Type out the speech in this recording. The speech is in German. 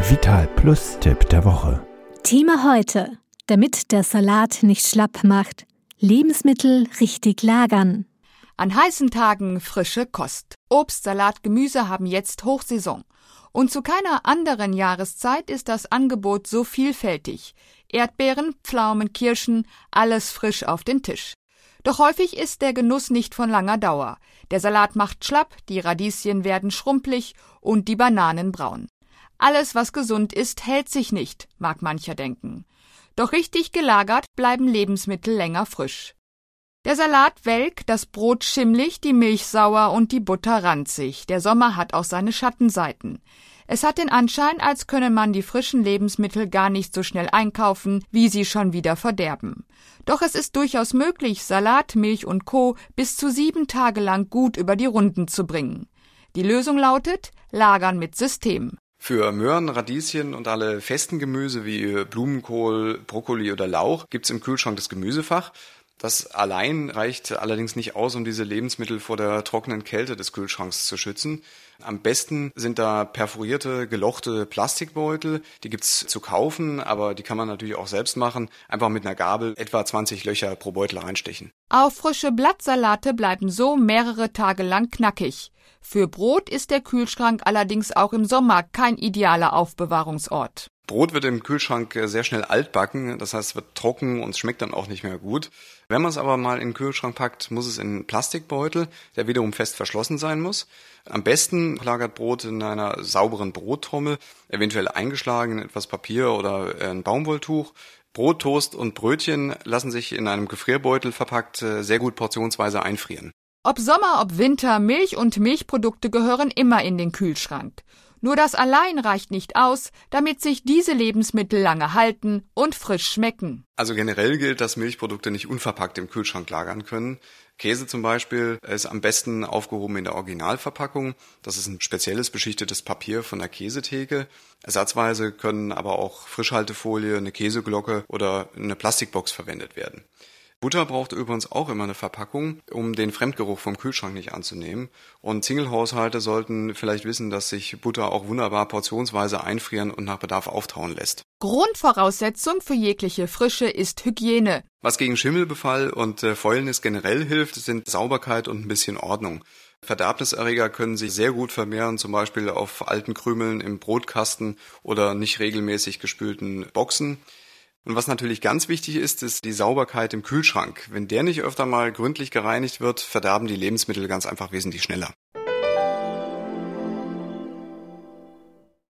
Der Vital Plus Tipp der Woche. Thema heute. Damit der Salat nicht schlapp macht. Lebensmittel richtig lagern. An heißen Tagen frische Kost. Obst, Salat, Gemüse haben jetzt Hochsaison. Und zu keiner anderen Jahreszeit ist das Angebot so vielfältig. Erdbeeren, Pflaumen, Kirschen, alles frisch auf den Tisch. Doch häufig ist der Genuss nicht von langer Dauer. Der Salat macht schlapp, die Radieschen werden schrumpelig und die Bananen braun. Alles, was gesund ist, hält sich nicht, mag mancher denken. Doch richtig gelagert bleiben Lebensmittel länger frisch. Der Salat welk, das Brot schimmlig, die Milch sauer und die Butter ranzig. Der Sommer hat auch seine Schattenseiten. Es hat den Anschein, als könne man die frischen Lebensmittel gar nicht so schnell einkaufen, wie sie schon wieder verderben. Doch es ist durchaus möglich, Salat, Milch und Co. bis zu sieben Tage lang gut über die Runden zu bringen. Die Lösung lautet Lagern mit System. Für Möhren, Radieschen und alle festen Gemüse wie Blumenkohl, Brokkoli oder Lauch gibt's im Kühlschrank das Gemüsefach. Das allein reicht allerdings nicht aus, um diese Lebensmittel vor der trockenen Kälte des Kühlschranks zu schützen. Am besten sind da perforierte, gelochte Plastikbeutel. Die gibt's zu kaufen, aber die kann man natürlich auch selbst machen. Einfach mit einer Gabel etwa 20 Löcher pro Beutel reinstechen. Auch frische Blattsalate bleiben so mehrere Tage lang knackig. Für Brot ist der Kühlschrank allerdings auch im Sommer kein idealer Aufbewahrungsort. Brot wird im Kühlschrank sehr schnell altbacken, das heißt, es wird trocken und schmeckt dann auch nicht mehr gut. Wenn man es aber mal in den Kühlschrank packt, muss es in einen Plastikbeutel, der wiederum fest verschlossen sein muss. Am besten lagert Brot in einer sauberen Brottrommel, eventuell eingeschlagen in etwas Papier oder ein Baumwolltuch. Brot, Toast und Brötchen lassen sich in einem Gefrierbeutel verpackt sehr gut portionsweise einfrieren. Ob Sommer, ob Winter, Milch und Milchprodukte gehören immer in den Kühlschrank. Nur das allein reicht nicht aus, damit sich diese Lebensmittel lange halten und frisch schmecken. Also generell gilt, dass Milchprodukte nicht unverpackt im Kühlschrank lagern können. Käse zum Beispiel ist am besten aufgehoben in der Originalverpackung. Das ist ein spezielles beschichtetes Papier von der Käsetheke. Ersatzweise können aber auch Frischhaltefolie, eine Käseglocke oder eine Plastikbox verwendet werden. Butter braucht übrigens auch immer eine Verpackung, um den Fremdgeruch vom Kühlschrank nicht anzunehmen. Und Single-Haushalte sollten vielleicht wissen, dass sich Butter auch wunderbar portionsweise einfrieren und nach Bedarf auftauen lässt. Grundvoraussetzung für jegliche Frische ist Hygiene. Was gegen Schimmelbefall und äh, Fäulnis generell hilft, sind Sauberkeit und ein bisschen Ordnung. Verderbniserreger können sich sehr gut vermehren, zum Beispiel auf alten Krümeln im Brotkasten oder nicht regelmäßig gespülten Boxen. Und was natürlich ganz wichtig ist, ist die Sauberkeit im Kühlschrank. Wenn der nicht öfter mal gründlich gereinigt wird, verderben die Lebensmittel ganz einfach wesentlich schneller.